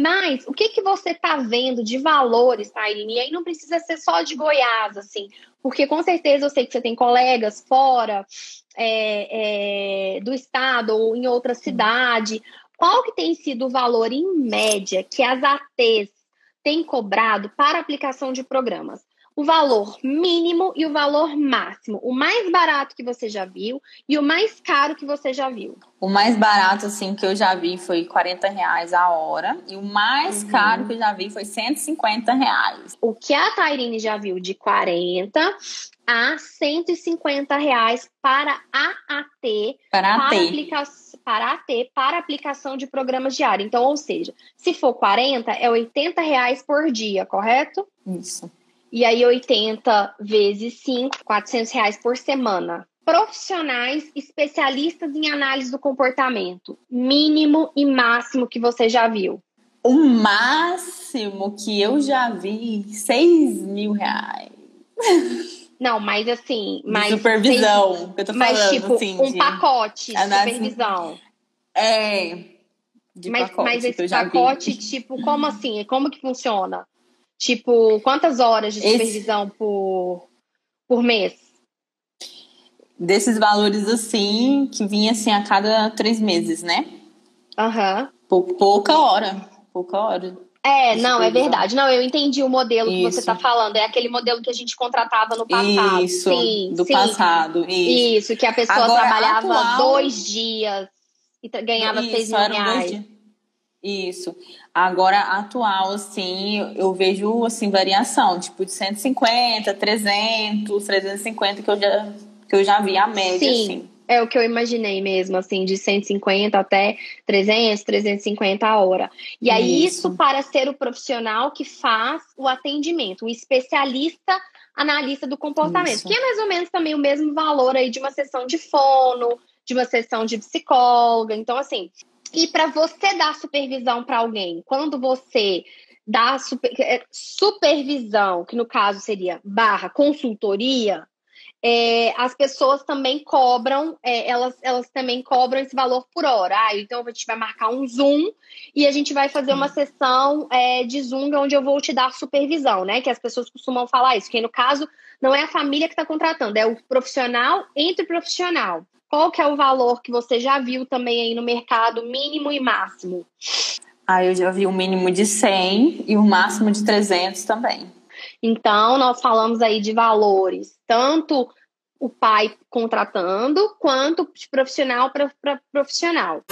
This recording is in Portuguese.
Mas o que, que você está vendo de valores, Tairine? E aí não precisa ser só de Goiás, assim, porque com certeza eu sei que você tem colegas fora é, é, do estado ou em outra cidade. Qual que tem sido o valor em média que as ATs têm cobrado para aplicação de programas? O valor mínimo e o valor máximo. O mais barato que você já viu e o mais caro que você já viu. O mais barato, assim, que eu já vi foi 40 reais a hora. E o mais uhum. caro que eu já vi foi 150 reais. O que a Tairine já viu de 40 a 150 reais para a AT. Para a AT. Para a AT, para aplicação de programas diários. Então, ou seja, se for 40, é 80 reais por dia, correto? Isso. E aí 80 vezes 5, 400 reais por semana. Profissionais especialistas em análise do comportamento. Mínimo e máximo que você já viu. O máximo que eu já vi, 6 mil reais. Não, mas assim. Mais supervisão, seis, que eu tô falando. Mas, tipo, assim, um pacote de análise... supervisão. É. De mas, pacote, mas esse pacote, vi. tipo, como assim? Como que funciona? Tipo, quantas horas de supervisão Esse... por, por mês? Desses valores assim, que vinha assim a cada três meses, né? Aham. Uhum. Pouca hora. Pouca hora. É, não, é verdade. Não, eu entendi o modelo Isso. que você está falando. É aquele modelo que a gente contratava no passado. Isso, sim, do sim. passado. Isso. Isso, que a pessoa Agora, trabalhava atual... dois dias e ganhava Isso, seis mil reais. Isso. Agora, atual, assim, eu vejo, assim, variação, tipo, de 150, 300, 350, que eu já, que eu já vi a média, Sim. assim. É o que eu imaginei mesmo, assim, de 150 até 300, 350 a hora. E aí, isso. isso para ser o profissional que faz o atendimento, o especialista analista do comportamento, isso. que é mais ou menos também o mesmo valor aí de uma sessão de fono, de uma sessão de psicóloga. Então, assim, e para você dar supervisão para alguém, quando você dá super, é, supervisão, que no caso seria barra consultoria, é, as pessoas também cobram, é, elas, elas também cobram esse valor por hora. Ah, então a gente vai marcar um Zoom e a gente vai fazer uma sessão é, de Zoom onde eu vou te dar supervisão, né? Que as pessoas costumam falar isso, que no caso não é a família que está contratando, é o profissional entre o profissional. Qual que é o valor que você já viu também aí no mercado, mínimo e máximo? Ah, eu já vi o um mínimo de 100 e o um máximo de 300 também. Então, nós falamos aí de valores, tanto o pai contratando, quanto de profissional para profissional.